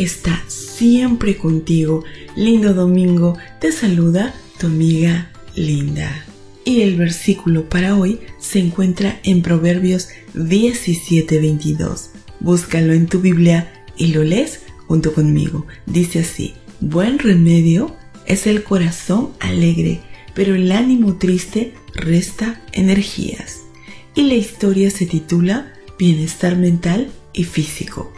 está siempre contigo. Lindo domingo, te saluda tu amiga Linda. Y el versículo para hoy se encuentra en Proverbios 17:22. Búscalo en tu Biblia y lo lees junto conmigo. Dice así, buen remedio es el corazón alegre, pero el ánimo triste resta energías. Y la historia se titula Bienestar mental y físico.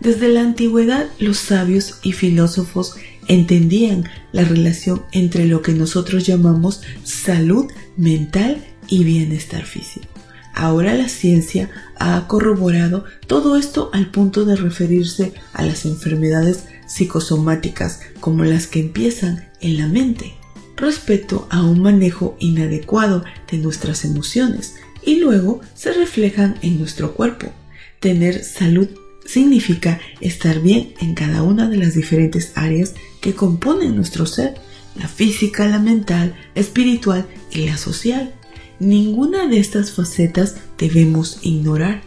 Desde la antigüedad los sabios y filósofos entendían la relación entre lo que nosotros llamamos salud mental y bienestar físico. Ahora la ciencia ha corroborado todo esto al punto de referirse a las enfermedades psicosomáticas como las que empiezan en la mente, respecto a un manejo inadecuado de nuestras emociones y luego se reflejan en nuestro cuerpo. Tener salud significa estar bien en cada una de las diferentes áreas que componen nuestro ser, la física, la mental, espiritual y la social. Ninguna de estas facetas debemos ignorar.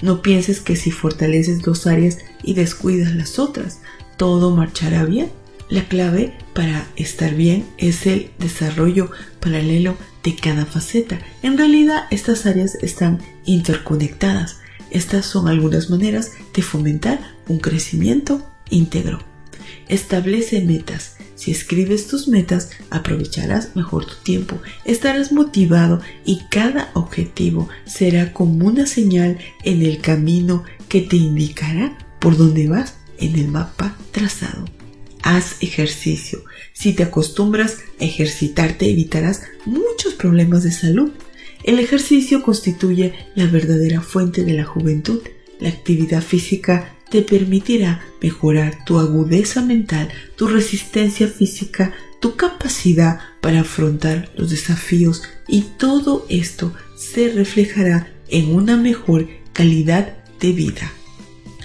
No pienses que si fortaleces dos áreas y descuidas las otras, todo marchará bien. La clave para estar bien es el desarrollo paralelo de cada faceta. En realidad estas áreas están interconectadas estas son algunas maneras de fomentar un crecimiento íntegro. Establece metas. Si escribes tus metas, aprovecharás mejor tu tiempo, estarás motivado y cada objetivo será como una señal en el camino que te indicará por dónde vas en el mapa trazado. Haz ejercicio. Si te acostumbras a ejercitarte, evitarás muchos problemas de salud el ejercicio constituye la verdadera fuente de la juventud. La actividad física te permitirá mejorar tu agudeza mental, tu resistencia física, tu capacidad para afrontar los desafíos y todo esto se reflejará en una mejor calidad de vida.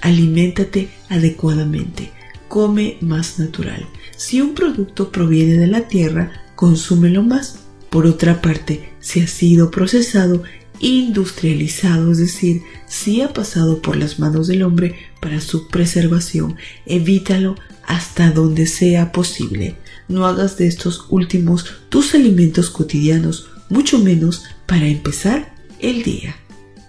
Aliméntate adecuadamente. Come más natural. Si un producto proviene de la tierra, consúmelo más. Por otra parte, si ha sido procesado, industrializado, es decir, si ha pasado por las manos del hombre para su preservación, evítalo hasta donde sea posible. No hagas de estos últimos tus alimentos cotidianos, mucho menos para empezar el día.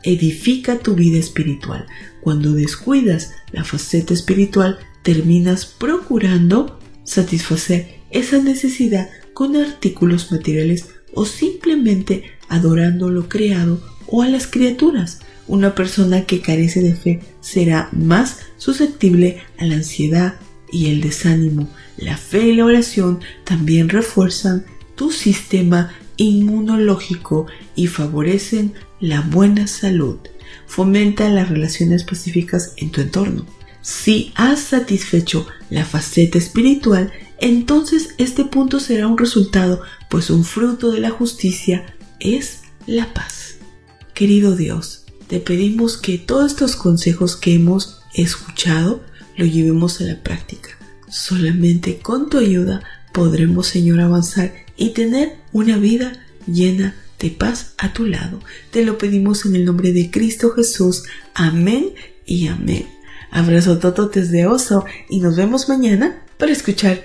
Edifica tu vida espiritual. Cuando descuidas la faceta espiritual, terminas procurando satisfacer esa necesidad con artículos materiales o simplemente adorando lo creado o a las criaturas. Una persona que carece de fe será más susceptible a la ansiedad y el desánimo. La fe y la oración también refuerzan tu sistema inmunológico y favorecen la buena salud. Fomenta las relaciones pacíficas en tu entorno. Si has satisfecho la faceta espiritual, entonces este punto será un resultado, pues un fruto de la justicia es la paz. Querido Dios, te pedimos que todos estos consejos que hemos escuchado lo llevemos a la práctica. Solamente con tu ayuda podremos, Señor, avanzar y tener una vida llena de paz a tu lado. Te lo pedimos en el nombre de Cristo Jesús. Amén y amén. Abrazo tototes de oso y nos vemos mañana para escuchar